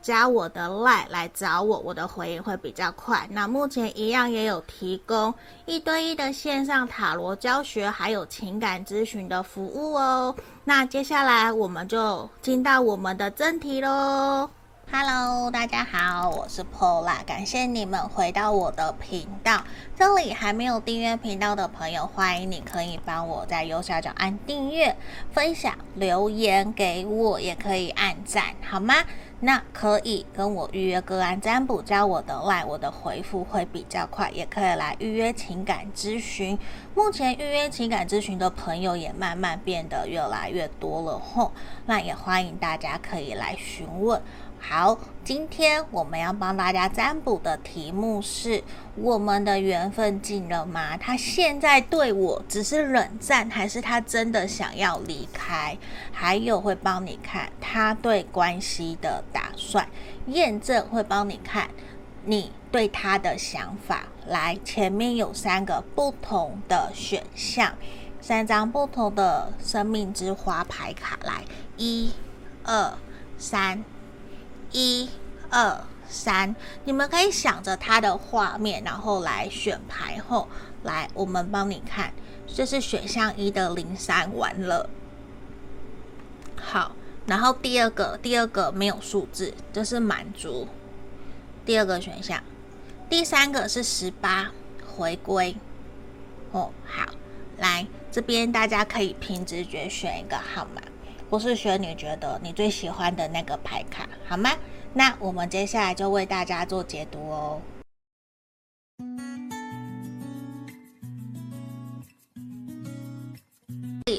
加我的 LINE 来找我，我的回应会比较快。那目前一样也有提供一对一的线上塔罗教学，还有情感咨询的服务哦。那接下来我们就进到我们的正题喽。Hello，大家好，我是 Pola，感谢你们回到我的频道。这里还没有订阅频道的朋友，欢迎你可以帮我在右下角按订阅、分享、留言给我，也可以按赞，好吗？那可以跟我预约个案占卜，加我的赖我的回复会比较快，也可以来预约情感咨询。目前预约情感咨询的朋友也慢慢变得越来越多了吼，那也欢迎大家可以来询问。好，今天我们要帮大家占卜的题目是：我们的缘分尽了吗？他现在对我只是冷战，还是他真的想要离开？还有会帮你看他对关系的打算，验证会帮你看你对他的想法。来，前面有三个不同的选项，三张不同的生命之花牌卡，来，一、二、三。一二三，你们可以想着他的画面，然后来选牌后，来我们帮你看，这是选项一的零三完了。好，然后第二个，第二个没有数字，这是满足。第二个选项，第三个是十八回归。哦。好，来这边大家可以凭直觉选一个号码，或是选你觉得你最喜欢的那个牌卡，好吗？那我们接下来就为大家做解读哦。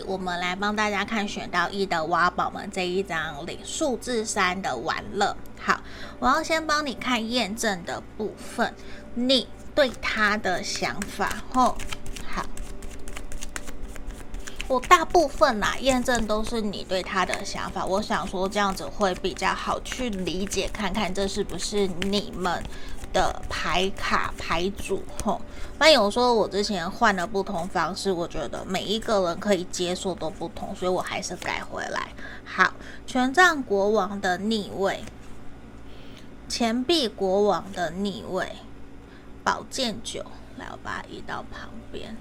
我们来帮大家看选到一的挖宝们这一张里数字三的玩乐。好，我要先帮你看验证的部分，你对他的想法。哦，我大部分啦验证都是你对他的想法。我想说这样子会比较好去理解，看看这是不是你们。的牌卡牌组吼，那有时候我之前换了不同方式，我觉得每一个人可以接受都不同，所以我还是改回来。好，权杖国王的逆位，钱币国王的逆位，宝剑九，来，我把它移到旁边。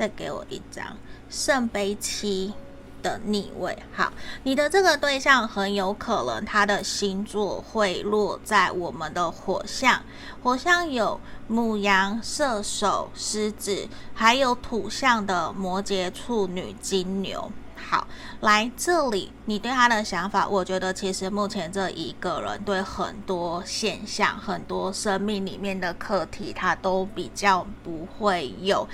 再给我一张圣杯七。的逆位，好，你的这个对象很有可能他的星座会落在我们的火象，火象有母羊、射手、狮子，还有土象的摩羯、处女、金牛。好，来这里，你对他的想法，我觉得其实目前这一个人对很多现象、很多生命里面的课题，他都比较不会有。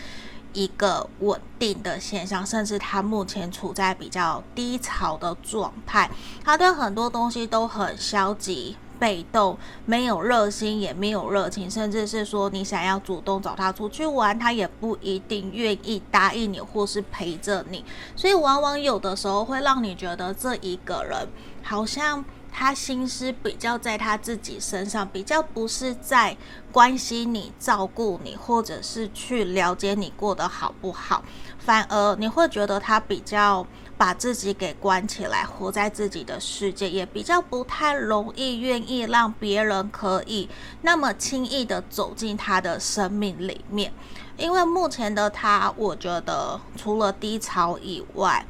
一个稳定的现象，甚至他目前处在比较低潮的状态，他对很多东西都很消极、被动，没有热心，也没有热情，甚至是说你想要主动找他出去玩，他也不一定愿意答应你或是陪着你，所以往往有的时候会让你觉得这一个人好像。他心思比较在他自己身上，比较不是在关心你、照顾你，或者是去了解你过得好不好。反而你会觉得他比较把自己给关起来，活在自己的世界，也比较不太容易愿意让别人可以那么轻易的走进他的生命里面。因为目前的他，我觉得除了低潮以外，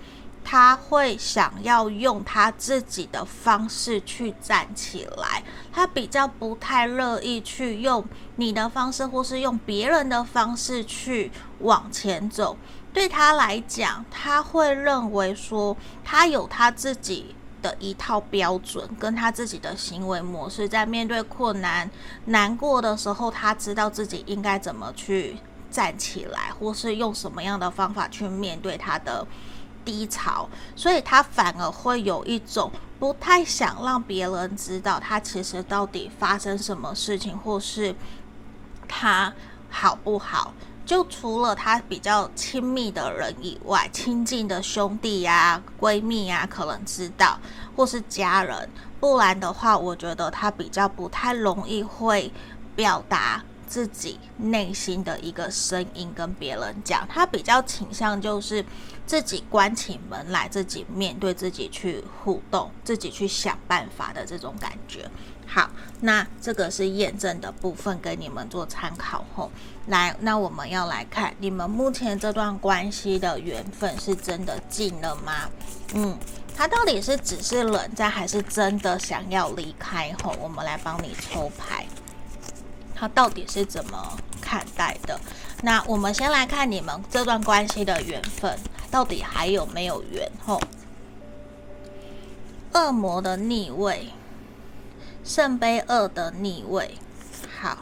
他会想要用他自己的方式去站起来，他比较不太乐意去用你的方式，或是用别人的方式去往前走。对他来讲，他会认为说，他有他自己的一套标准，跟他自己的行为模式，在面对困难、难过的时候，他知道自己应该怎么去站起来，或是用什么样的方法去面对他的。低潮，所以他反而会有一种不太想让别人知道他其实到底发生什么事情，或是他好不好。就除了他比较亲密的人以外，亲近的兄弟呀、闺蜜呀，可能知道，或是家人。不然的话，我觉得他比较不太容易会表达自己内心的一个声音跟别人讲。他比较倾向就是。自己关起门来，自己面对自己去互动，自己去想办法的这种感觉。好，那这个是验证的部分，给你们做参考后。来，那我们要来看你们目前这段关系的缘分是真的尽了吗？嗯，他到底是只是冷战，还是真的想要离开？后，我们来帮你抽牌，他到底是怎么看待的？那我们先来看你们这段关系的缘分。到底还有没有缘？吼，恶魔的逆位，圣杯二的逆位，好，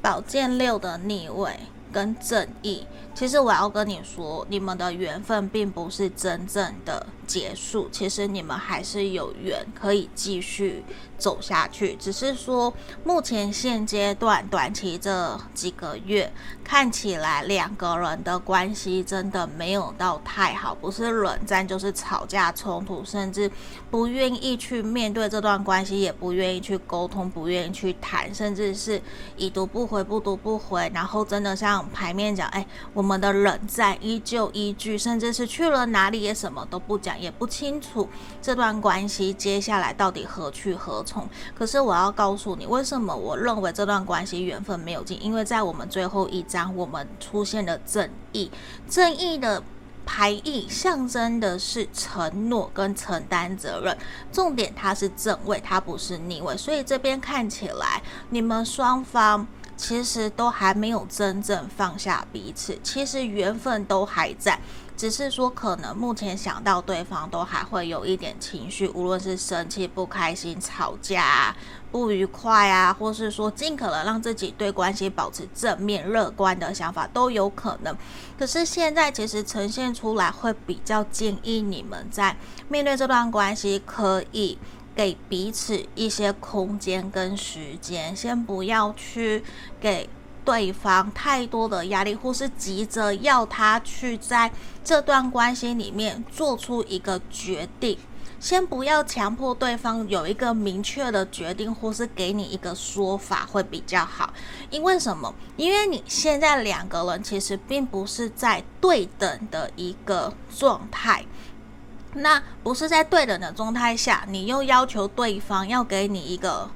宝剑六的逆位跟正义。其实我要跟你说，你们的缘分并不是真正的结束，其实你们还是有缘可以继续走下去。只是说，目前现阶段短期这几个月看起来，两个人的关系真的没有到太好，不是冷战就是吵架冲突，甚至不愿意去面对这段关系，也不愿意去沟通，不愿意去谈，甚至是已读不回，不读不回。然后真的像牌面讲，哎，我。我们的冷战依旧依据，甚至是去了哪里也什么都不讲，也不清楚这段关系接下来到底何去何从。可是我要告诉你，为什么我认为这段关系缘分没有尽？因为在我们最后一张，我们出现了正义，正义的牌意象征的是承诺跟承担责任。重点它是正位，它不是逆位，所以这边看起来你们双方。其实都还没有真正放下彼此，其实缘分都还在。只是说，可能目前想到对方都还会有一点情绪，无论是生气、不开心、吵架、不愉快啊，或是说尽可能让自己对关系保持正面、乐观的想法都有可能。可是现在其实呈现出来，会比较建议你们在面对这段关系，可以给彼此一些空间跟时间，先不要去给。对方太多的压力，或是急着要他去在这段关系里面做出一个决定，先不要强迫对方有一个明确的决定，或是给你一个说法会比较好。因为什么？因为你现在两个人其实并不是在对等的一个状态，那不是在对等的状态下，你又要求对方要给你一个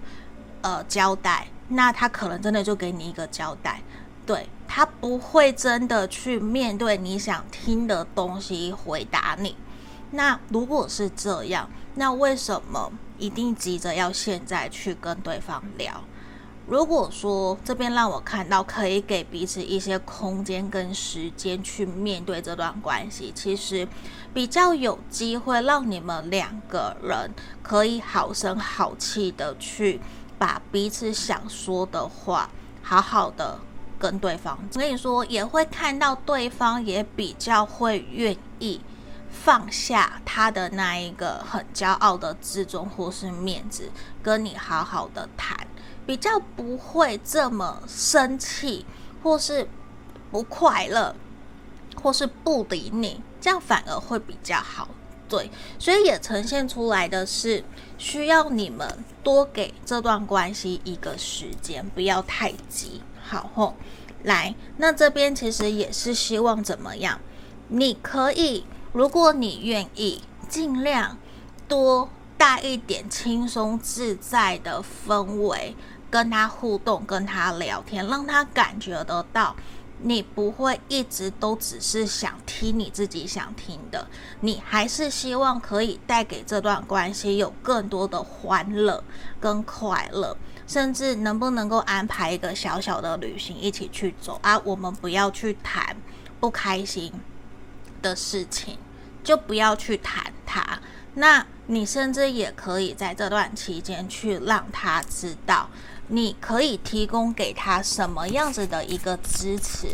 呃交代。那他可能真的就给你一个交代，对，他不会真的去面对你想听的东西回答你。那如果是这样，那为什么一定急着要现在去跟对方聊？如果说这边让我看到可以给彼此一些空间跟时间去面对这段关系，其实比较有机会让你们两个人可以好声好气的去。把彼此想说的话好好的跟对方，所以说也会看到对方也比较会愿意放下他的那一个很骄傲的自尊或是面子，跟你好好的谈，比较不会这么生气或是不快乐，或是不理你，这样反而会比较好。对，所以也呈现出来的是需要你们多给这段关系一个时间，不要太急。好吼，来，那这边其实也是希望怎么样？你可以，如果你愿意，尽量多带一点轻松自在的氛围，跟他互动，跟他聊天，让他感觉得到。你不会一直都只是想听你自己想听的，你还是希望可以带给这段关系有更多的欢乐跟快乐，甚至能不能够安排一个小小的旅行一起去走啊？我们不要去谈不开心的事情，就不要去谈它。那你甚至也可以在这段期间去让他知道。你可以提供给他什么样子的一个支持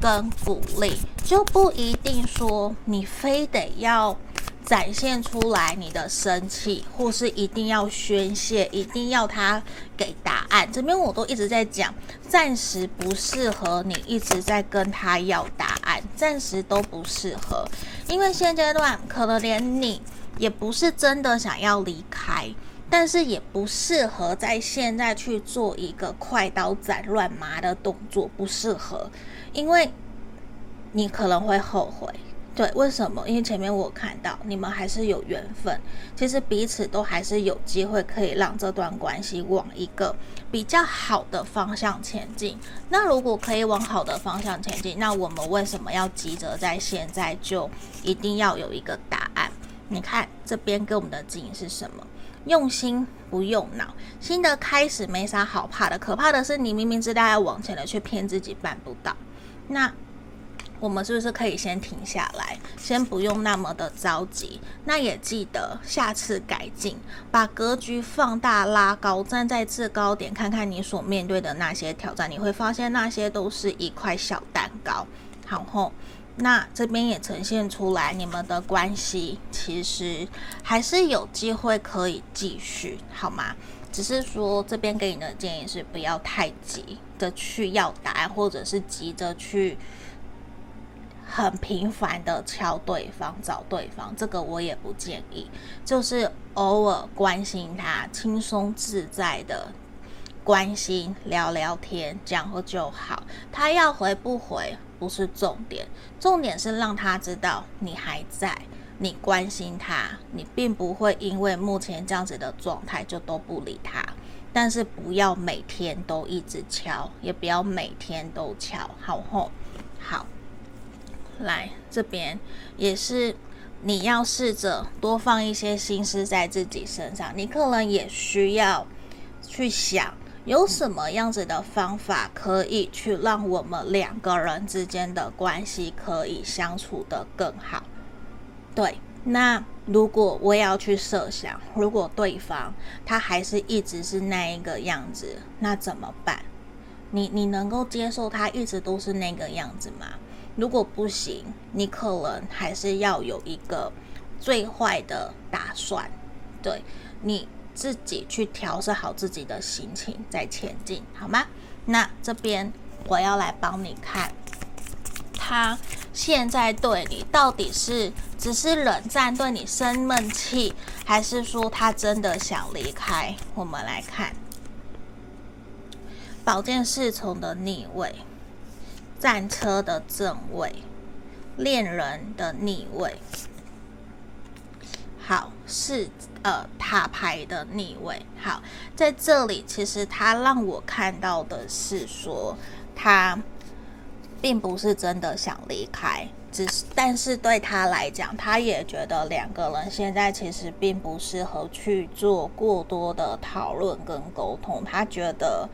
跟鼓励，就不一定说你非得要展现出来你的生气，或是一定要宣泄，一定要他给答案。这边我都一直在讲，暂时不适合你一直在跟他要答案，暂时都不适合，因为现阶段可能连你也不是真的想要离开。但是也不适合在现在去做一个快刀斩乱麻的动作，不适合，因为你可能会后悔。对，为什么？因为前面我看到你们还是有缘分，其实彼此都还是有机会可以让这段关系往一个比较好的方向前进。那如果可以往好的方向前进，那我们为什么要急着在现在就一定要有一个答案？你看这边给我们的指引是什么？用心不用脑，新的开始没啥好怕的，可怕的是你明明知道要往前了，却骗自己办不到。那我们是不是可以先停下来，先不用那么的着急？那也记得下次改进，把格局放大拉高，站在制高点，看看你所面对的那些挑战，你会发现那些都是一块小蛋糕。好后。那这边也呈现出来，你们的关系其实还是有机会可以继续，好吗？只是说这边给你的建议是不要太急的去要答案，或者是急着去很频繁的敲对方、找对方，这个我也不建议。就是偶尔关心他，轻松自在的。关心聊聊天，这样就好。他要回不回不是重点，重点是让他知道你还在，你关心他，你并不会因为目前这样子的状态就都不理他。但是不要每天都一直敲，也不要每天都敲，好吼。好，来这边也是，你要试着多放一些心思在自己身上。你可能也需要去想。有什么样子的方法可以去让我们两个人之间的关系可以相处得更好？对，那如果我也要去设想，如果对方他还是一直是那一个样子，那怎么办？你你能够接受他一直都是那个样子吗？如果不行，你可能还是要有一个最坏的打算，对你。自己去调试好自己的心情，再前进，好吗？那这边我要来帮你看，他现在对你到底是只是冷战，对你生闷气，还是说他真的想离开？我们来看宝剑侍从的逆位，战车的正位，恋人的逆位。好，是呃塔牌的逆位。好，在这里其实他让我看到的是说，他并不是真的想离开，只是但是对他来讲，他也觉得两个人现在其实并不适合去做过多的讨论跟沟通。他觉得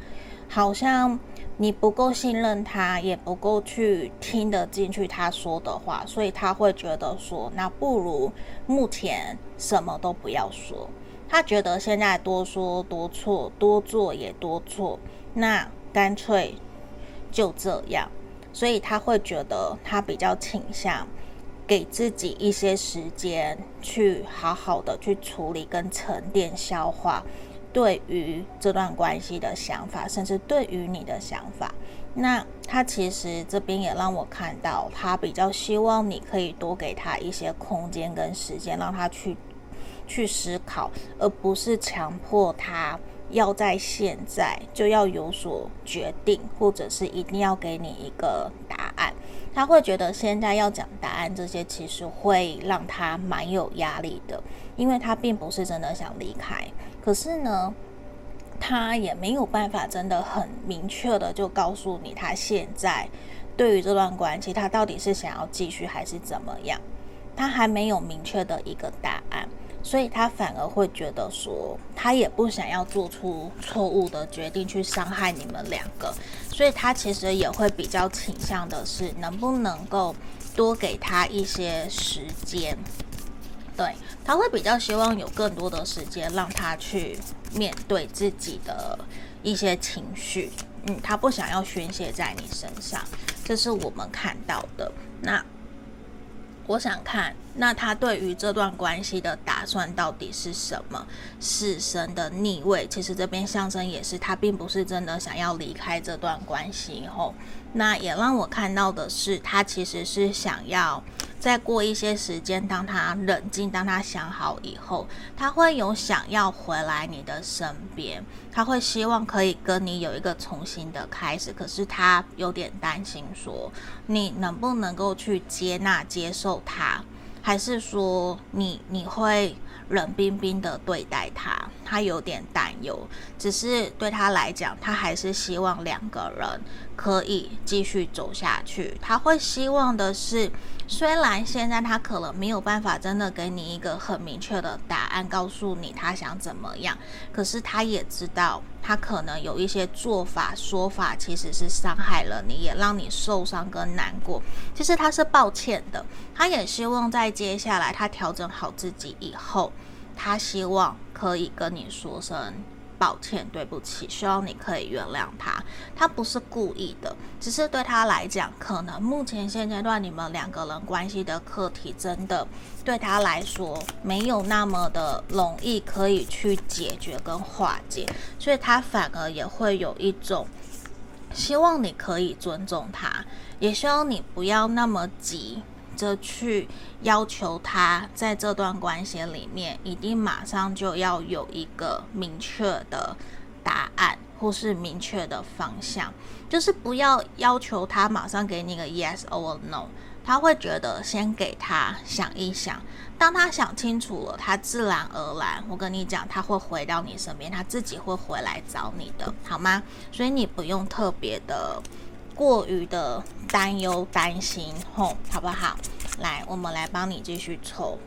好像。你不够信任他，也不够去听得进去他说的话，所以他会觉得说，那不如目前什么都不要说。他觉得现在多说多错，多做也多错，那干脆就这样。所以他会觉得他比较倾向给自己一些时间，去好好的去处理跟沉淀消化。对于这段关系的想法，甚至对于你的想法，那他其实这边也让我看到，他比较希望你可以多给他一些空间跟时间，让他去去思考，而不是强迫他要在现在就要有所决定，或者是一定要给你一个答案。他会觉得现在要讲答案，这些其实会让他蛮有压力的，因为他并不是真的想离开。可是呢，他也没有办法真的很明确的就告诉你，他现在对于这段关系，他到底是想要继续还是怎么样？他还没有明确的一个答案，所以他反而会觉得说，他也不想要做出错误的决定去伤害你们两个，所以他其实也会比较倾向的是，能不能够多给他一些时间。对，他会比较希望有更多的时间让他去面对自己的一些情绪，嗯，他不想要宣泄在你身上，这是我们看到的。那我想看，那他对于这段关系的打算到底是什么？死神的逆位，其实这边象征也是他并不是真的想要离开这段关系后，那也让我看到的是，他其实是想要。再过一些时间，当他冷静，当他想好以后，他会有想要回来你的身边，他会希望可以跟你有一个重新的开始。可是他有点担心，说你能不能够去接纳、接受他，还是说你你会冷冰冰的对待他？他有点担忧。只是对他来讲，他还是希望两个人可以继续走下去。他会希望的是。虽然现在他可能没有办法真的给你一个很明确的答案，告诉你他想怎么样，可是他也知道他可能有一些做法、说法其实是伤害了你，也让你受伤跟难过。其实他是抱歉的，他也希望在接下来他调整好自己以后，他希望可以跟你说声。抱歉，对不起，希望你可以原谅他。他不是故意的，只是对他来讲，可能目前现阶段你们两个人关系的课题，真的对他来说没有那么的容易可以去解决跟化解，所以他反而也会有一种希望你可以尊重他，也希望你不要那么急。着去要求他在这段关系里面一定马上就要有一个明确的答案，或是明确的方向，就是不要要求他马上给你个 yes or no，他会觉得先给他想一想，当他想清楚了，他自然而然，我跟你讲，他会回到你身边，他自己会回来找你的，好吗？所以你不用特别的。过于的担忧、担心，吼，好不好？来，我们来帮你继续抽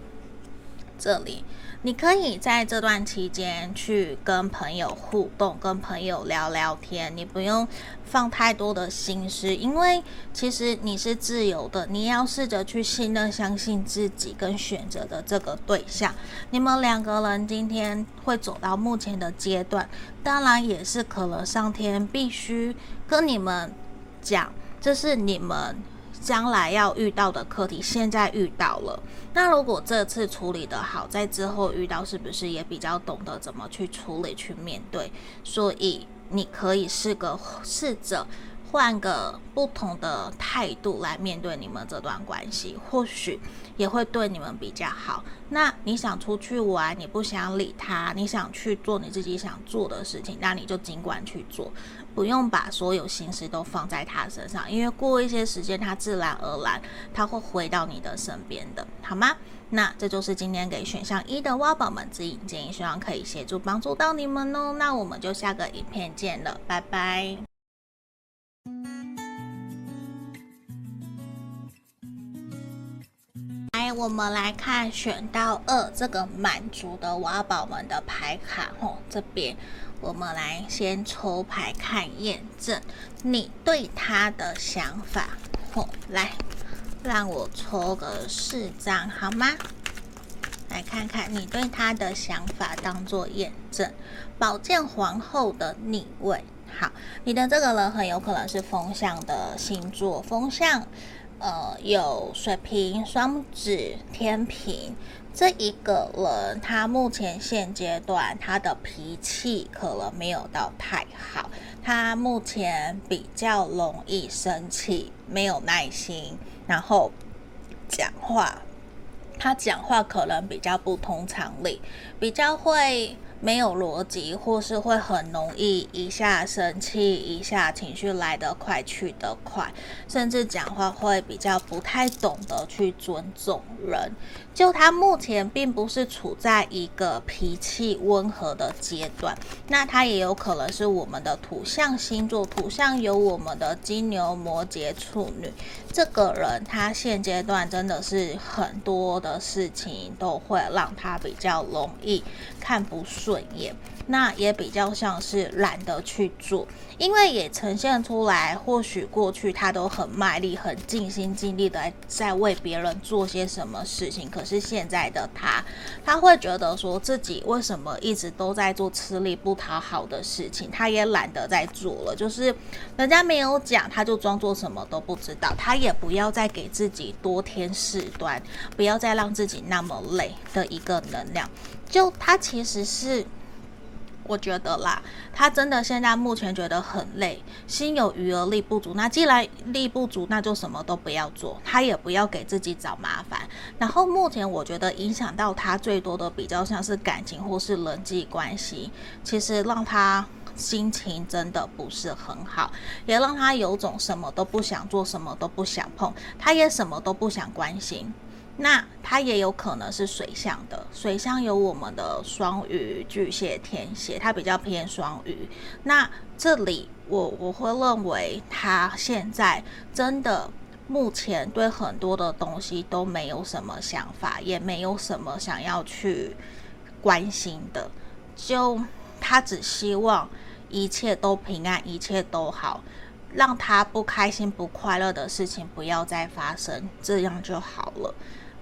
这里。你可以在这段期间去跟朋友互动，跟朋友聊聊天，你不用放太多的心思，因为其实你是自由的，你要试着去信任、相信自己跟选择的这个对象。你们两个人今天会走到目前的阶段，当然也是可能上天必须跟你们讲，这是你们。将来要遇到的课题，现在遇到了。那如果这次处理得好，在之后遇到，是不是也比较懂得怎么去处理、去面对？所以你可以试个试着换个不同的态度来面对你们这段关系，或许也会对你们比较好。那你想出去玩，你不想理他，你想去做你自己想做的事情，那你就尽管去做。不用把所有心思都放在他身上，因为过一些时间，他自然而然他会回到你的身边的，好吗？那这就是今天给选项一的挖宝们指引建议，希望可以协助帮助到你们哦。那我们就下个影片见了，拜拜。来，我们来看选到二这个满足的挖宝们的牌卡哦，这边。我们来先抽牌看验证你对他的想法。哦，来，让我抽个四张好吗？来看看你对他的想法，当做验证。宝剑皇后的逆位，好，你的这个人很有可能是风象的星座，风象，呃，有水瓶、双子、天平。这一个人，他目前现阶段他的脾气可能没有到太好，他目前比较容易生气，没有耐心，然后讲话，他讲话可能比较不通常理，比较会。没有逻辑，或是会很容易一下生气，一下情绪来得快去得快，甚至讲话会比较不太懂得去尊重人。就他目前并不是处在一个脾气温和的阶段，那他也有可能是我们的土象星座，土象有我们的金牛、摩羯、处女。这个人他现阶段真的是很多的事情都会让他比较容易看不顺。眼，那也比较像是懒得去做，因为也呈现出来，或许过去他都很卖力、很尽心尽力的在为别人做些什么事情，可是现在的他，他会觉得说自己为什么一直都在做吃力不讨好的事情，他也懒得再做了，就是人家没有讲，他就装作什么都不知道，他也不要再给自己多添事端，不要再让自己那么累的一个能量。就他其实是，我觉得啦，他真的现在目前觉得很累，心有余而力不足。那既然力不足，那就什么都不要做，他也不要给自己找麻烦。然后目前我觉得影响到他最多的比较像是感情或是人际关系，其实让他心情真的不是很好，也让他有种什么都不想做，什么都不想碰，他也什么都不想关心。那它也有可能是水象的，水象有我们的双鱼、巨蟹、天蝎，它比较偏双鱼。那这里我我会认为，他现在真的目前对很多的东西都没有什么想法，也没有什么想要去关心的，就他只希望一切都平安，一切都好，让他不开心、不快乐的事情不要再发生，这样就好了。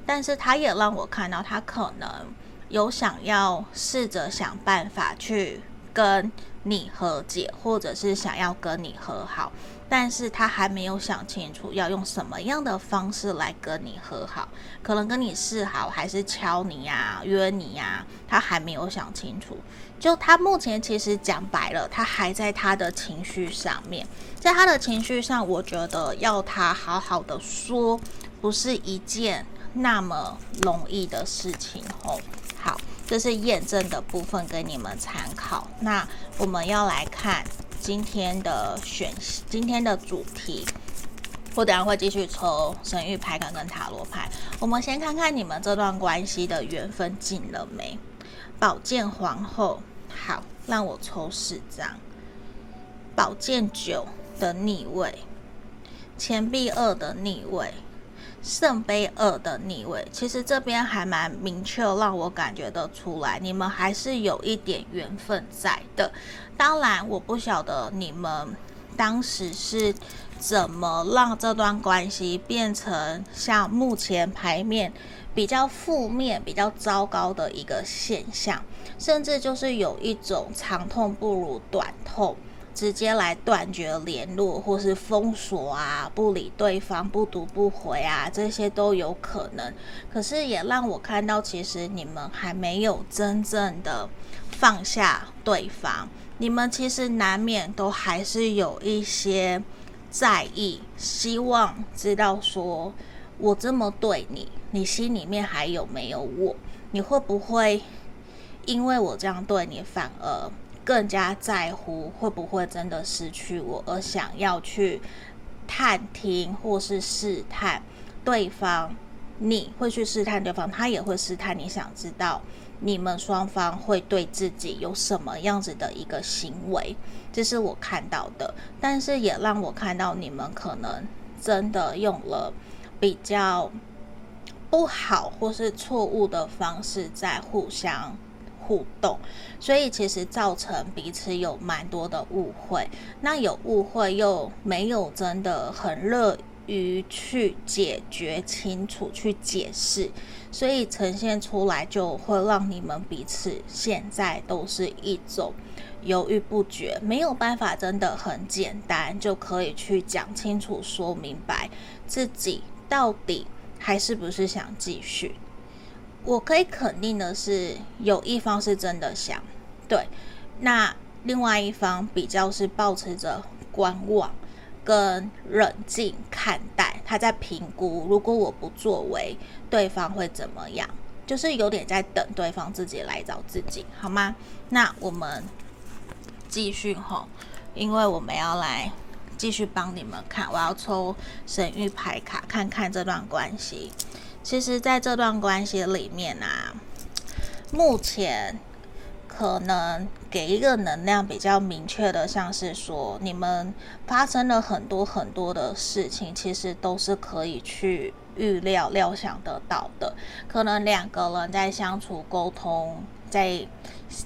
但是他也让我看到，他可能有想要试着想办法去跟你和解，或者是想要跟你和好，但是他还没有想清楚要用什么样的方式来跟你和好，可能跟你示好，还是敲你呀、约你呀，他还没有想清楚。就他目前其实讲白了，他还在他的情绪上面，在他的情绪上，我觉得要他好好的说，不是一件。那么容易的事情哦，好，这是验证的部分给你们参考。那我们要来看今天的选，今天的主题。我等下会继续抽神諭牌卡跟塔罗牌。我们先看看你们这段关系的缘分尽了没？宝剑皇后，好，让我抽四张。宝剑九的逆位，钱币二的逆位。圣杯二的逆位，其实这边还蛮明确，让我感觉得出来，你们还是有一点缘分在的。当然，我不晓得你们当时是怎么让这段关系变成像目前牌面比较负面、比较糟糕的一个现象，甚至就是有一种长痛不如短痛。直接来断绝联络，或是封锁啊，不理对方，不读不回啊，这些都有可能。可是也让我看到，其实你们还没有真正的放下对方，你们其实难免都还是有一些在意，希望知道说，我这么对你，你心里面还有没有我？你会不会因为我这样对你，反而？更加在乎会不会真的失去我，而想要去探听或是试探对方。你会去试探对方，他也会试探你，想知道你们双方会对自己有什么样子的一个行为，这是我看到的。但是也让我看到你们可能真的用了比较不好或是错误的方式在互相。互动，所以其实造成彼此有蛮多的误会。那有误会又没有真的很乐于去解决清楚、去解释，所以呈现出来就会让你们彼此现在都是一种犹豫不决，没有办法真的很简单就可以去讲清楚、说明白自己到底还是不是想继续。我可以肯定的是，有一方是真的想，对，那另外一方比较是抱持着观望跟冷静看待，他在评估，如果我不作为，对方会怎么样？就是有点在等对方自己来找自己，好吗？那我们继续吼，因为我们要来继续帮你们看，我要抽神諭牌卡，看看这段关系。其实，在这段关系里面啊，目前可能给一个能量比较明确的，像是说你们发生了很多很多的事情，其实都是可以去预料、料想得到的。可能两个人在相处、沟通。在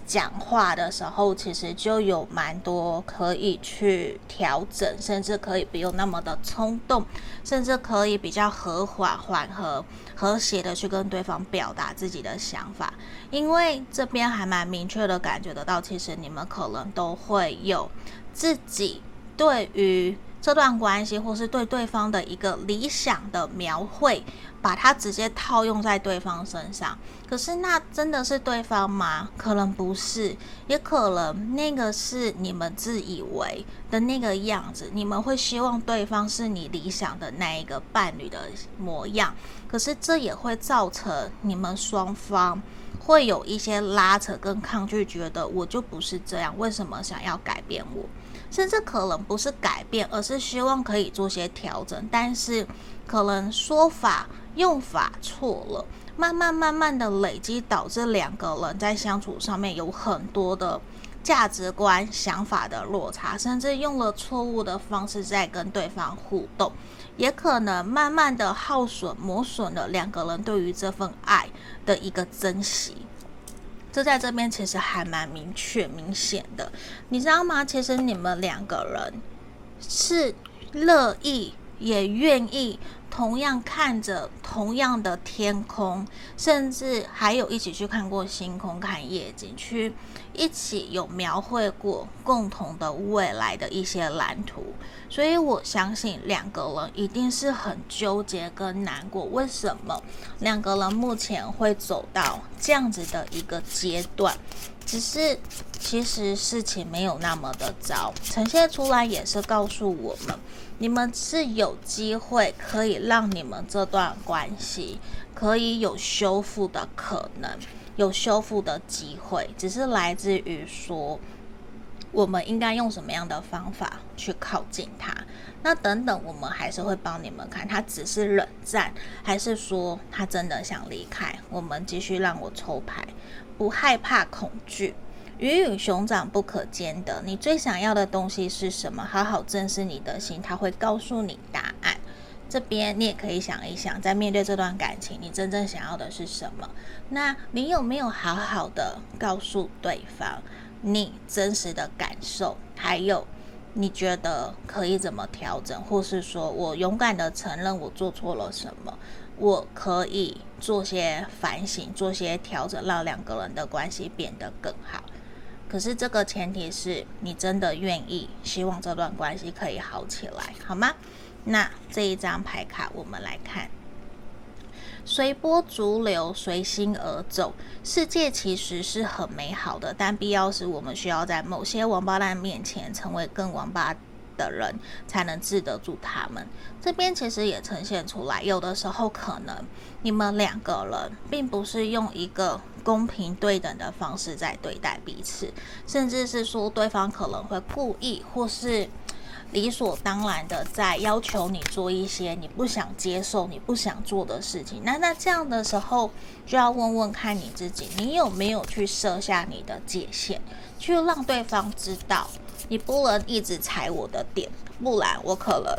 讲话的时候，其实就有蛮多可以去调整，甚至可以不用那么的冲动，甚至可以比较和缓、缓和、和谐的去跟对方表达自己的想法。因为这边还蛮明确的感觉得到，其实你们可能都会有自己对于。这段关系，或是对对方的一个理想的描绘，把它直接套用在对方身上。可是，那真的是对方吗？可能不是，也可能那个是你们自以为的那个样子。你们会希望对方是你理想的那一个伴侣的模样，可是这也会造成你们双方会有一些拉扯跟抗拒，觉得我就不是这样，为什么想要改变我？甚至可能不是改变，而是希望可以做些调整，但是可能说法用法错了，慢慢慢慢的累积，导致两个人在相处上面有很多的价值观、想法的落差，甚至用了错误的方式在跟对方互动，也可能慢慢的耗损、磨损了两个人对于这份爱的一个珍惜。这在这边其实还蛮明确、明显的，你知道吗？其实你们两个人是乐意也愿意。同样看着同样的天空，甚至还有一起去看过星空、看夜景，去一起有描绘过共同的未来的一些蓝图。所以我相信两个人一定是很纠结跟难过。为什么两个人目前会走到这样子的一个阶段？只是其实事情没有那么的糟，呈现出来也是告诉我们。你们是有机会可以让你们这段关系可以有修复的可能，有修复的机会，只是来自于说我们应该用什么样的方法去靠近他。那等等，我们还是会帮你们看，他只是冷战，还是说他真的想离开？我们继续让我抽牌，不害怕恐惧。鱼与熊掌不可兼得，你最想要的东西是什么？好好正视你的心，他会告诉你答案。这边你也可以想一想，在面对这段感情，你真正想要的是什么？那你有没有好好的告诉对方你真实的感受？还有你觉得可以怎么调整，或是说我勇敢的承认我做错了什么？我可以做些反省，做些调整，让两个人的关系变得更好。可是这个前提是你真的愿意，希望这段关系可以好起来，好吗？那这一张牌卡，我们来看，随波逐流，随心而走。世界其实是很美好的，但必要时，我们需要在某些王八蛋面前成为更王八的人，才能治得住他们。这边其实也呈现出来，有的时候可能你们两个人并不是用一个公平对等的方式在对待彼此，甚至是说对方可能会故意或是。理所当然的在要求你做一些你不想接受、你不想做的事情，那那这样的时候就要问问看你自己，你有没有去设下你的界限，去让对方知道你不能一直踩我的点，不然我可能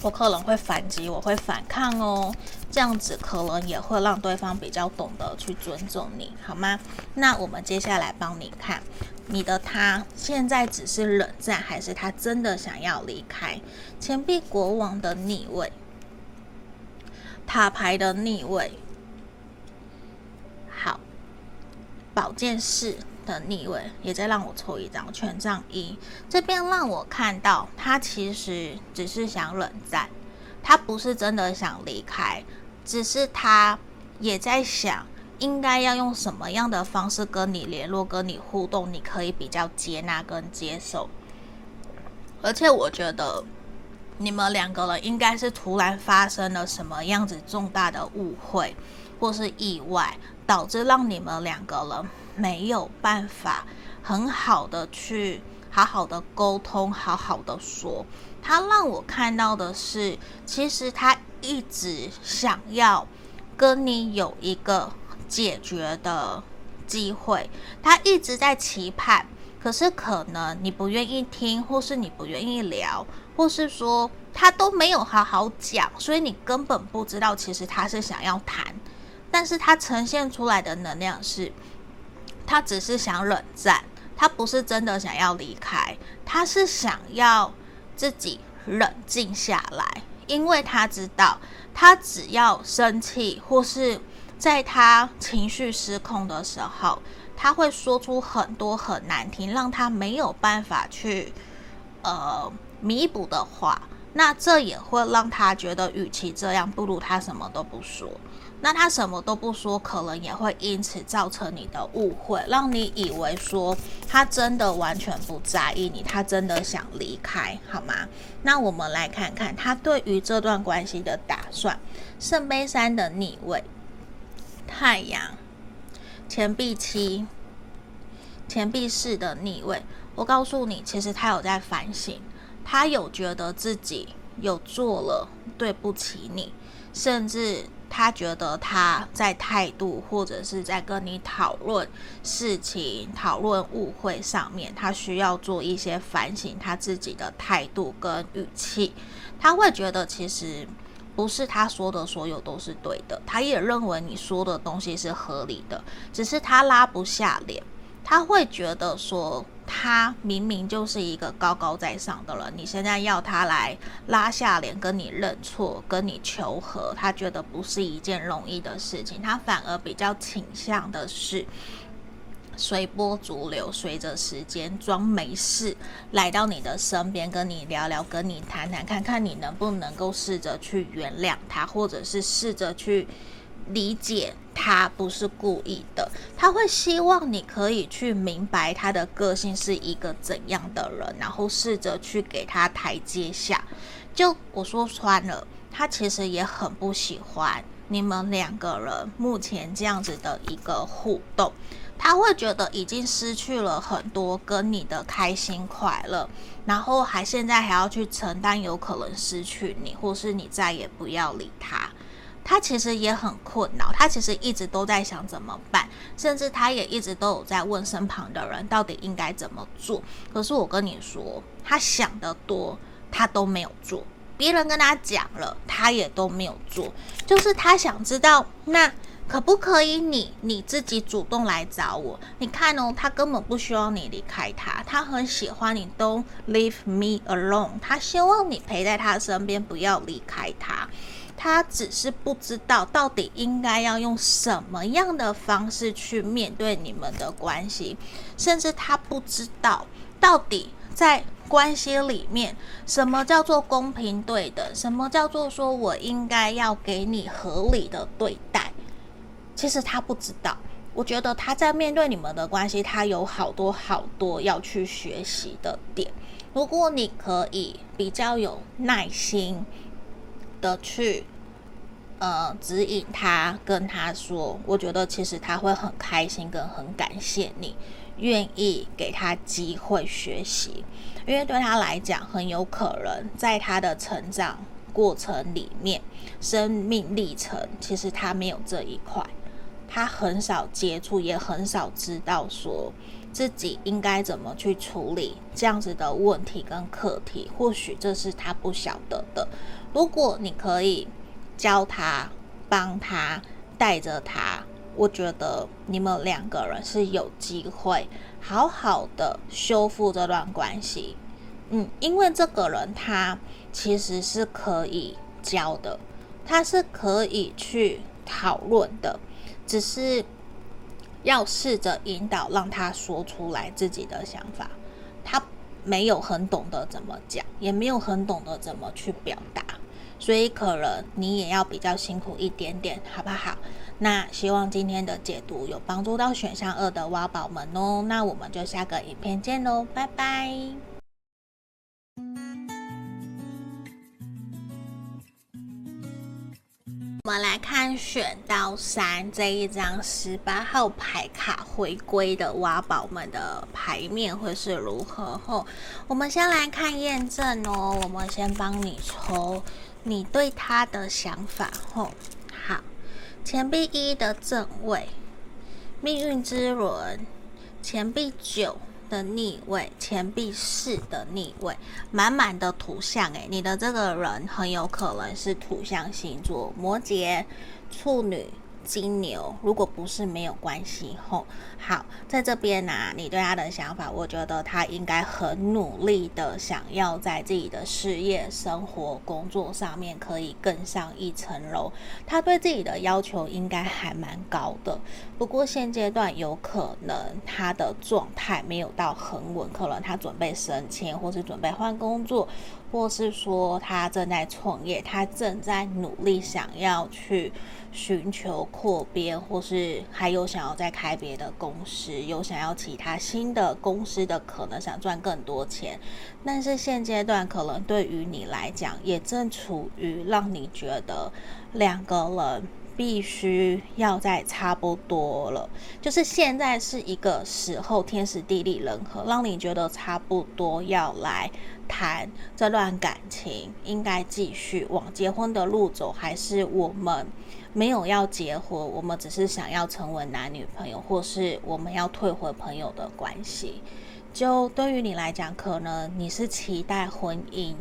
我可能会反击，我会反抗哦。这样子可能也会让对方比较懂得去尊重你，好吗？那我们接下来帮你看。你的他现在只是冷战，还是他真的想要离开？钱币国王的逆位，塔牌的逆位，好，宝剑四的逆位，也再让我抽一张权杖一。这边让我看到，他其实只是想冷战，他不是真的想离开，只是他也在想。应该要用什么样的方式跟你联络、跟你互动，你可以比较接纳跟接受。而且我觉得你们两个人应该是突然发生了什么样子重大的误会或是意外，导致让你们两个人没有办法很好的去好好的沟通、好好的说。他让我看到的是，其实他一直想要跟你有一个。解决的机会，他一直在期盼，可是可能你不愿意听，或是你不愿意聊，或是说他都没有好好讲，所以你根本不知道其实他是想要谈，但是他呈现出来的能量是，他只是想冷战，他不是真的想要离开，他是想要自己冷静下来，因为他知道，他只要生气或是。在他情绪失控的时候，他会说出很多很难听，让他没有办法去呃弥补的话。那这也会让他觉得，与其这样，不如他什么都不说。那他什么都不说，可能也会因此造成你的误会，让你以为说他真的完全不在意你，他真的想离开，好吗？那我们来看看他对于这段关系的打算。圣杯三的逆位。太阳，钱币七，钱币四的逆位。我告诉你，其实他有在反省，他有觉得自己有做了对不起你，甚至他觉得他在态度或者是在跟你讨论事情、讨论误会上面，他需要做一些反省，他自己的态度跟语气，他会觉得其实。不是他说的所有都是对的，他也认为你说的东西是合理的，只是他拉不下脸，他会觉得说他明明就是一个高高在上的人，你现在要他来拉下脸跟你认错、跟你求和，他觉得不是一件容易的事情，他反而比较倾向的是。随波逐流，随着时间装没事来到你的身边，跟你聊聊，跟你谈谈，看看你能不能够试着去原谅他，或者是试着去理解他不是故意的。他会希望你可以去明白他的个性是一个怎样的人，然后试着去给他台阶下。就我说穿了，他其实也很不喜欢你们两个人目前这样子的一个互动。他会觉得已经失去了很多跟你的开心快乐，然后还现在还要去承担有可能失去你，或是你再也不要理他。他其实也很困扰，他其实一直都在想怎么办，甚至他也一直都有在问身旁的人到底应该怎么做。可是我跟你说，他想得多，他都没有做。别人跟他讲了，他也都没有做，就是他想知道那。可不可以你你自己主动来找我？你看哦，他根本不需要你离开他，他很喜欢你。Don't leave me alone。他希望你陪在他身边，不要离开他。他只是不知道到底应该要用什么样的方式去面对你们的关系，甚至他不知道到底在关系里面什么叫做公平对等，什么叫做说我应该要给你合理的对待。其实他不知道，我觉得他在面对你们的关系，他有好多好多要去学习的点。如果你可以比较有耐心的去，呃，指引他，跟他说，我觉得其实他会很开心，跟很感谢你愿意给他机会学习，因为对他来讲，很有可能在他的成长过程里面，生命历程，其实他没有这一块。他很少接触，也很少知道说自己应该怎么去处理这样子的问题跟课题。或许这是他不晓得的。如果你可以教他、帮他、带着他，我觉得你们两个人是有机会好好的修复这段关系。嗯，因为这个人他其实是可以教的，他是可以去讨论的。只是要试着引导，让他说出来自己的想法。他没有很懂得怎么讲，也没有很懂得怎么去表达，所以可能你也要比较辛苦一点点，好不好？那希望今天的解读有帮助到选项二的挖宝们哦。那我们就下个影片见喽，拜拜。我们来看选到三这一张十八号牌卡回归的挖宝们的牌面会是如何？后，我们先来看验证哦。我们先帮你抽你对他的想法。后，好，钱币一的正位，命运之轮，钱币九。的逆位，钱币四的逆位，满满的土象诶，你的这个人很有可能是土象星座，摩羯、处女。金牛，如果不是没有关系吼，好，在这边呢、你对他的想法，我觉得他应该很努力的想要在自己的事业、生活、工作上面可以更上一层楼。他对自己的要求应该还蛮高的，不过现阶段有可能他的状态没有到很稳，可能他准备升迁，或是准备换工作，或是说他正在创业，他正在努力想要去。寻求扩编，或是还有想要再开别的公司，有想要其他新的公司的可能，想赚更多钱。但是现阶段可能对于你来讲，也正处于让你觉得两个人必须要再差不多了，就是现在是一个时候，天时地利人和，让你觉得差不多要来谈这段感情，应该继续往结婚的路走，还是我们？没有要结婚，我们只是想要成为男女朋友，或是我们要退回朋友的关系。就对于你来讲，可能你是期待婚姻，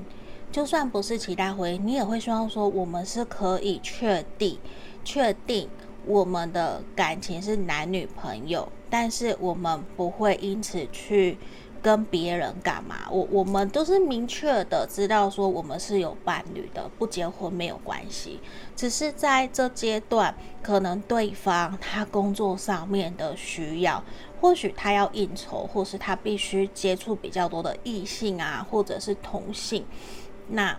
就算不是期待婚姻，你也会希望说，我们是可以确定、确定我们的感情是男女朋友，但是我们不会因此去。跟别人干嘛？我我们都是明确的知道说我们是有伴侣的，不结婚没有关系。只是在这阶段，可能对方他工作上面的需要，或许他要应酬，或是他必须接触比较多的异性啊，或者是同性。那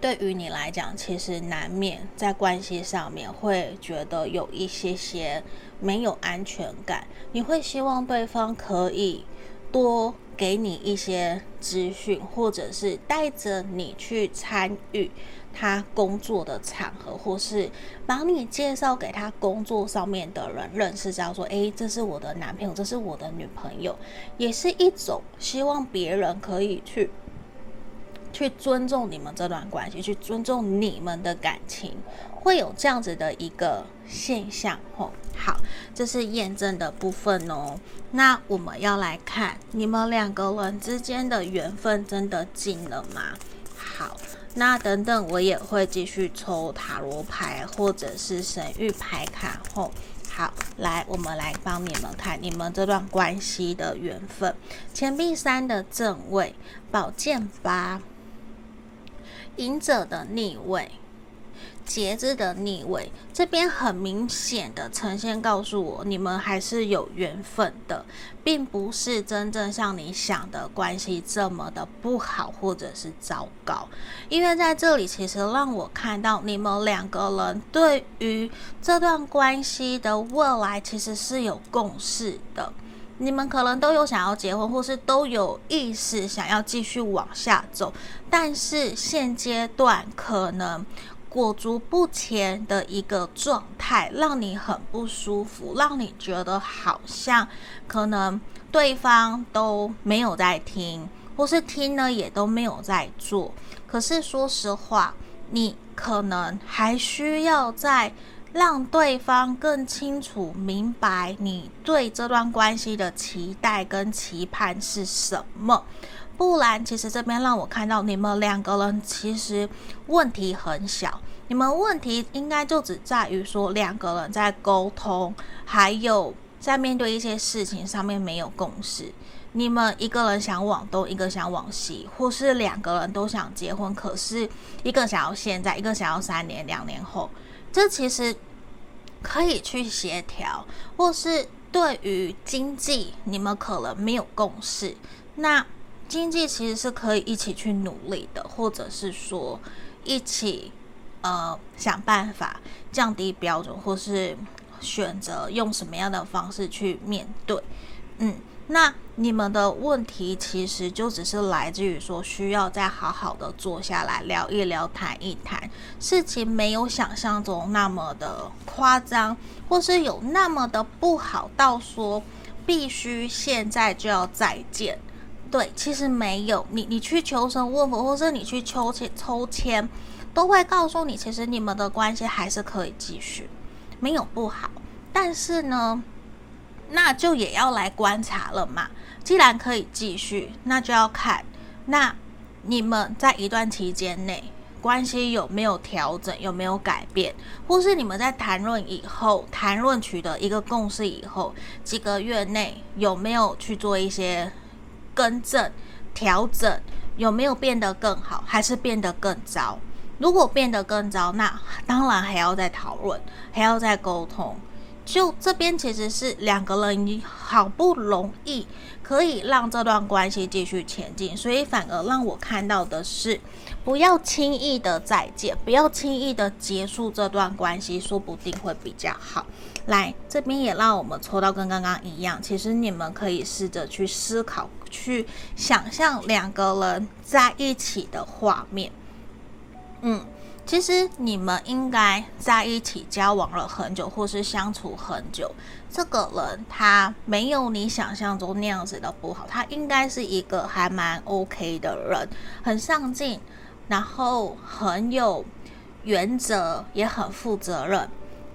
对于你来讲，其实难免在关系上面会觉得有一些些没有安全感。你会希望对方可以。多给你一些资讯，或者是带着你去参与他工作的场合，或是帮你介绍给他工作上面的人认识，知道说，诶，这是我的男朋友，这是我的女朋友，也是一种希望别人可以去。去尊重你们这段关系，去尊重你们的感情，会有这样子的一个现象哦。好，这是验证的部分哦。那我们要来看你们两个人之间的缘分真的尽了吗？好，那等等，我也会继续抽塔罗牌或者是神谕牌卡后，好，来，我们来帮你们看你们这段关系的缘分。钱币三的正位，宝剑八，隐者的逆位。节制的逆位，这边很明显的呈现告诉我，你们还是有缘分的，并不是真正像你想的关系这么的不好或者是糟糕。因为在这里，其实让我看到你们两个人对于这段关系的未来其实是有共识的，你们可能都有想要结婚，或是都有意识想要继续往下走，但是现阶段可能。裹足不前的一个状态，让你很不舒服，让你觉得好像可能对方都没有在听，或是听了也都没有在做。可是说实话，你可能还需要在让对方更清楚明白你对这段关系的期待跟期盼是什么。不然，其实这边让我看到你们两个人其实问题很小，你们问题应该就只在于说两个人在沟通，还有在面对一些事情上面没有共识。你们一个人想往东，一个想往西，或是两个人都想结婚，可是一个想要现在，一个想要三年、两年后，这其实可以去协调，或是对于经济，你们可能没有共识，那。经济其实是可以一起去努力的，或者是说一起呃想办法降低标准，或是选择用什么样的方式去面对。嗯，那你们的问题其实就只是来自于说需要再好好的坐下来聊一聊、谈一谈，事情没有想象中那么的夸张，或是有那么的不好到说必须现在就要再见。对，其实没有你，你去求神问佛，或是你去抽签抽签，都会告诉你，其实你们的关系还是可以继续，没有不好。但是呢，那就也要来观察了嘛。既然可以继续，那就要看那你们在一段期间内关系有没有调整，有没有改变，或是你们在谈论以后，谈论取得一个共识以后，几个月内有没有去做一些。更正、调整有没有变得更好，还是变得更糟？如果变得更糟，那当然还要再讨论，还要再沟通。就这边其实是两个人好不容易可以让这段关系继续前进，所以反而让我看到的是，不要轻易的再见，不要轻易的结束这段关系，说不定会比较好。来，这边也让我们抽到跟刚刚一样，其实你们可以试着去思考。去想象两个人在一起的画面，嗯，其实你们应该在一起交往了很久，或是相处很久。这个人他没有你想象中那样子的不好，他应该是一个还蛮 OK 的人，很上进，然后很有原则，也很负责任。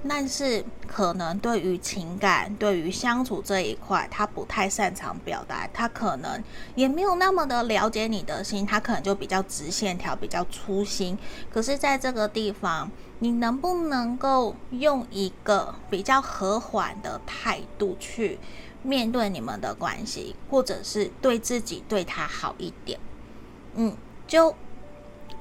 但是可能对于情感、对于相处这一块，他不太擅长表达，他可能也没有那么的了解你的心，他可能就比较直线条、比较粗心。可是，在这个地方，你能不能够用一个比较和缓的态度去面对你们的关系，或者是对自己对他好一点？嗯，就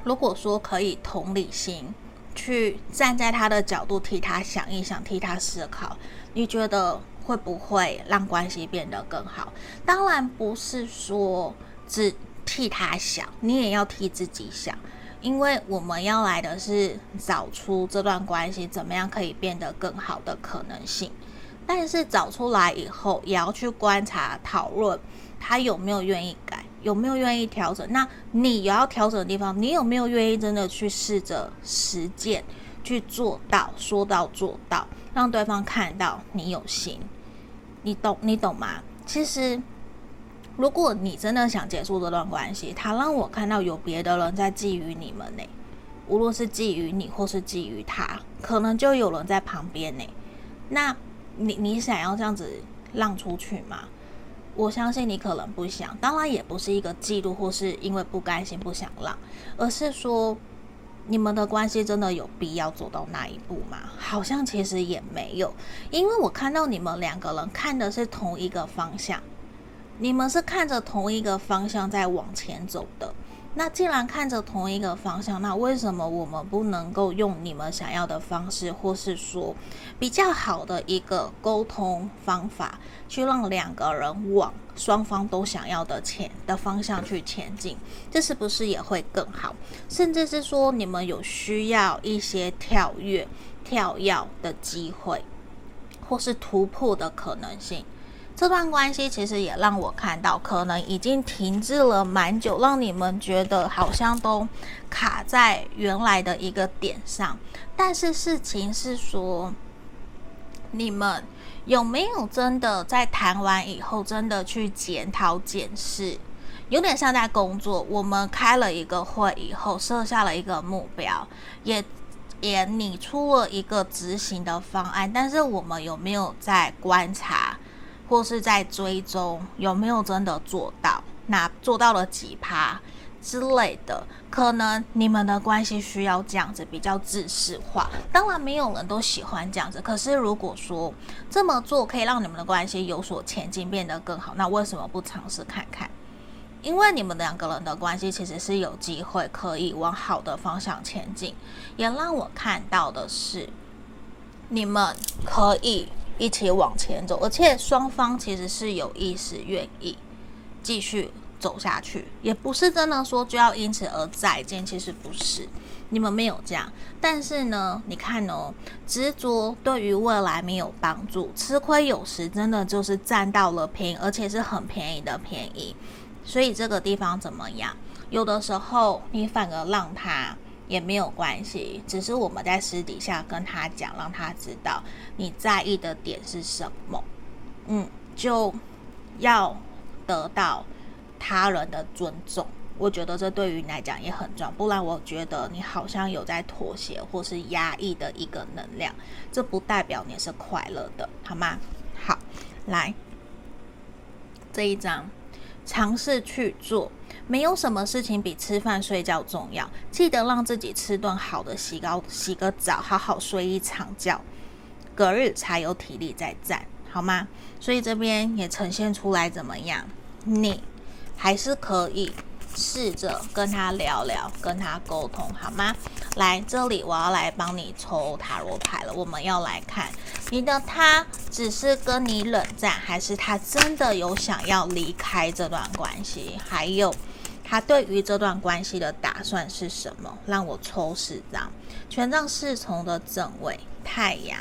如果说可以同理心。去站在他的角度替他想一想，替他思考，你觉得会不会让关系变得更好？当然不是说只替他想，你也要替自己想，因为我们要来的是找出这段关系怎么样可以变得更好的可能性。但是找出来以后，也要去观察、讨论他有没有愿意改。有没有愿意调整？那你有要调整的地方，你有没有愿意真的去试着实践，去做到，说到做到，让对方看到你有心？你懂，你懂吗？其实，如果你真的想结束这段关系，他让我看到有别的人在觊觎你们呢，无论是觊觎你或是觊觎他，可能就有人在旁边呢。那你你想要这样子让出去吗？我相信你可能不想，当然也不是一个嫉妒或是因为不甘心不想让，而是说你们的关系真的有必要走到那一步吗？好像其实也没有，因为我看到你们两个人看的是同一个方向，你们是看着同一个方向在往前走的。那既然看着同一个方向，那为什么我们不能够用你们想要的方式，或是说比较好的一个沟通方法，去让两个人往双方都想要的前的方向去前进？这是不是也会更好？甚至是说你们有需要一些跳跃、跳跃的机会，或是突破的可能性？这段关系其实也让我看到，可能已经停滞了蛮久，让你们觉得好像都卡在原来的一个点上。但是事情是说，你们有没有真的在谈完以后，真的去检讨检视？有点像在工作，我们开了一个会以后，设下了一个目标，也也拟出了一个执行的方案，但是我们有没有在观察？或是在追踪有没有真的做到，那做到了几趴之类的，可能你们的关系需要这样子比较制式化。当然，没有人都喜欢这样子。可是，如果说这么做可以让你们的关系有所前进，变得更好，那为什么不尝试看看？因为你们两个人的关系其实是有机会可以往好的方向前进。也让我看到的是，你们可以。一起往前走，而且双方其实是有意识愿意继续走下去，也不是真的说就要因此而再见。其实不是，你们没有这样。但是呢，你看哦，执着对于未来没有帮助，吃亏有时真的就是占到了便宜，而且是很便宜的便宜。所以这个地方怎么样？有的时候你反而让他。也没有关系，只是我们在私底下跟他讲，让他知道你在意的点是什么。嗯，就要得到他人的尊重。我觉得这对于你来讲也很重要，不然我觉得你好像有在妥协或是压抑的一个能量，这不代表你是快乐的，好吗？好，来这一张，尝试去做。没有什么事情比吃饭睡觉重要。记得让自己吃顿好的，洗个洗个澡，好好睡一场觉，隔日才有体力再战，好吗？所以这边也呈现出来怎么样？你还是可以试着跟他聊聊，跟他沟通，好吗？来这里，我要来帮你抽塔罗牌了。我们要来看你的他只是跟你冷战，还是他真的有想要离开这段关系？还有。他对于这段关系的打算是什么？让我抽四张权杖侍从的正位、太阳、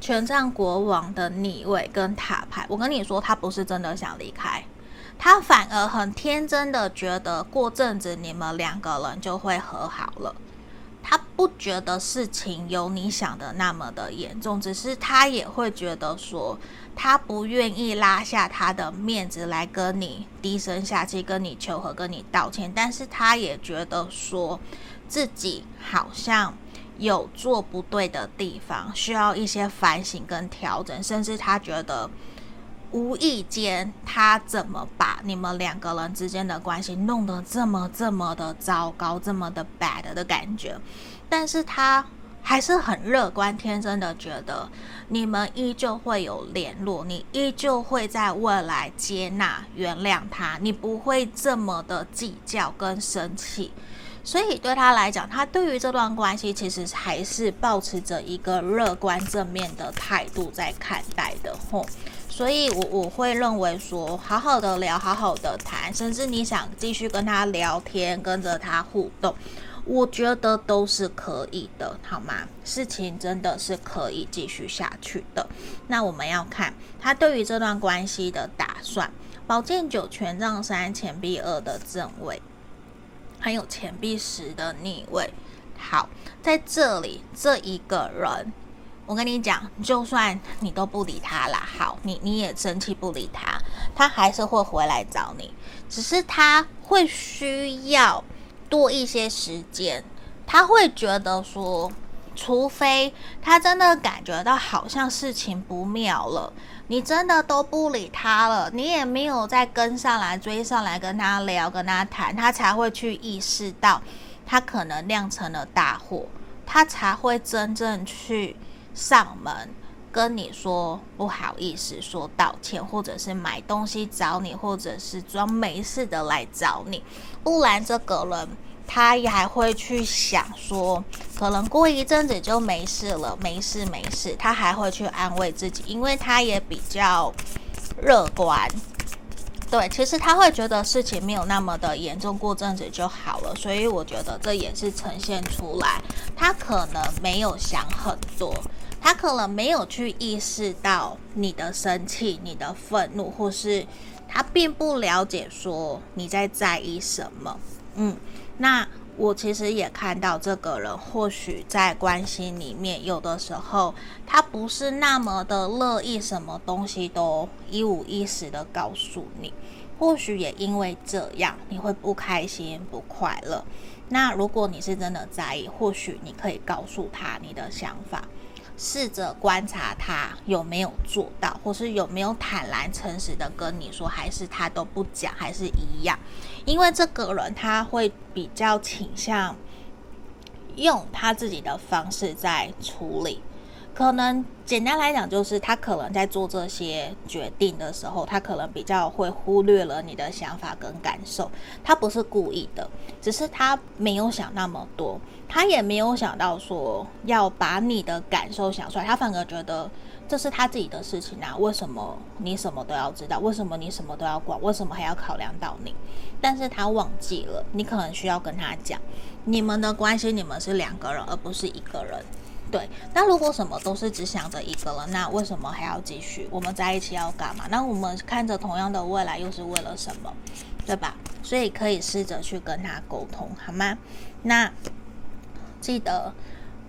权杖国王的逆位跟塔牌。我跟你说，他不是真的想离开，他反而很天真的觉得过阵子你们两个人就会和好了。不觉得事情有你想的那么的严重，只是他也会觉得说。他不愿意拉下他的面子来跟你低声下气，跟你求和，跟你道歉。但是他也觉得说自己好像有做不对的地方，需要一些反省跟调整。甚至他觉得无意间他怎么把你们两个人之间的关系弄得这么这么的糟糕，这么的 bad 的感觉。但是他。还是很乐观天真的觉得你们依旧会有联络，你依旧会在未来接纳、原谅他，你不会这么的计较跟生气。所以对他来讲，他对于这段关系其实还是抱持着一个乐观正面的态度在看待的吼。所以我我会认为说，好好的聊，好好的谈，甚至你想继续跟他聊天，跟着他互动。我觉得都是可以的，好吗？事情真的是可以继续下去的。那我们要看他对于这段关系的打算。宝剑九、权杖三、钱币二的正位，还有钱币十的逆位。好，在这里这一个人，我跟你讲，就算你都不理他啦，好，你你也生气不理他，他还是会回来找你，只是他会需要。多一些时间，他会觉得说，除非他真的感觉到好像事情不妙了，你真的都不理他了，你也没有再跟上来追上来跟他聊、跟他谈，他才会去意识到他可能酿成了大祸，他才会真正去上门跟你说不好意思、说道歉，或者是买东西找你，或者是装没事的来找你，不然这个人。他也还会去想说，可能过一阵子就没事了，没事没事。他还会去安慰自己，因为他也比较乐观。对，其实他会觉得事情没有那么的严重，过阵子就好了。所以我觉得这也是呈现出来，他可能没有想很多，他可能没有去意识到你的生气、你的愤怒，或是他并不了解说你在在意什么。嗯。那我其实也看到这个人，或许在关系里面，有的时候他不是那么的乐意，什么东西都一五一十的告诉你。或许也因为这样，你会不开心、不快乐。那如果你是真的在意，或许你可以告诉他你的想法。试着观察他有没有做到，或是有没有坦然诚实的跟你说，还是他都不讲，还是一样。因为这个人他会比较倾向用他自己的方式在处理。可能简单来讲，就是他可能在做这些决定的时候，他可能比较会忽略了你的想法跟感受。他不是故意的，只是他没有想那么多，他也没有想到说要把你的感受想出来。他反而觉得这是他自己的事情啊，为什么你什么都要知道？为什么你什么都要管？为什么还要考量到你？但是他忘记了，你可能需要跟他讲，你们的关系，你们是两个人，而不是一个人。对，那如果什么都是只想着一个人，那为什么还要继续？我们在一起要干嘛？那我们看着同样的未来，又是为了什么？对吧？所以可以试着去跟他沟通，好吗？那记得。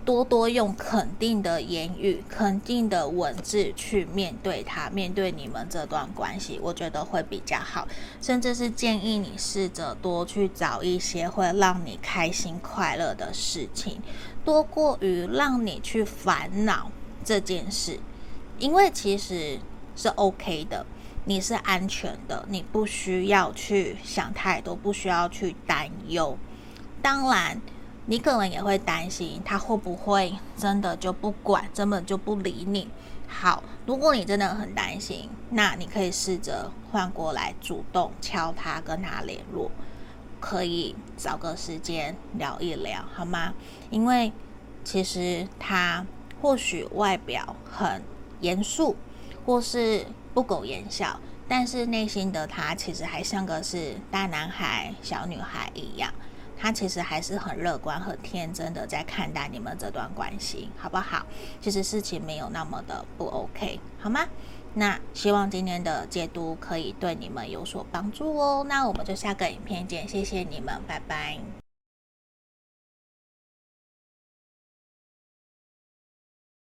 多多用肯定的言语、肯定的文字去面对他，面对你们这段关系，我觉得会比较好。甚至是建议你试着多去找一些会让你开心快乐的事情，多过于让你去烦恼这件事。因为其实是 OK 的，你是安全的，你不需要去想太多，不需要去担忧。当然。你可能也会担心他会不会真的就不管，根本就不理你。好，如果你真的很担心，那你可以试着换过来，主动敲他，跟他联络，可以找个时间聊一聊，好吗？因为其实他或许外表很严肃，或是不苟言笑，但是内心的他其实还像个是大男孩、小女孩一样。他其实还是很乐观、很天真的在看待你们这段关系，好不好？其实事情没有那么的不 OK，好吗？那希望今天的解读可以对你们有所帮助哦。那我们就下个影片见，谢谢你们，拜拜。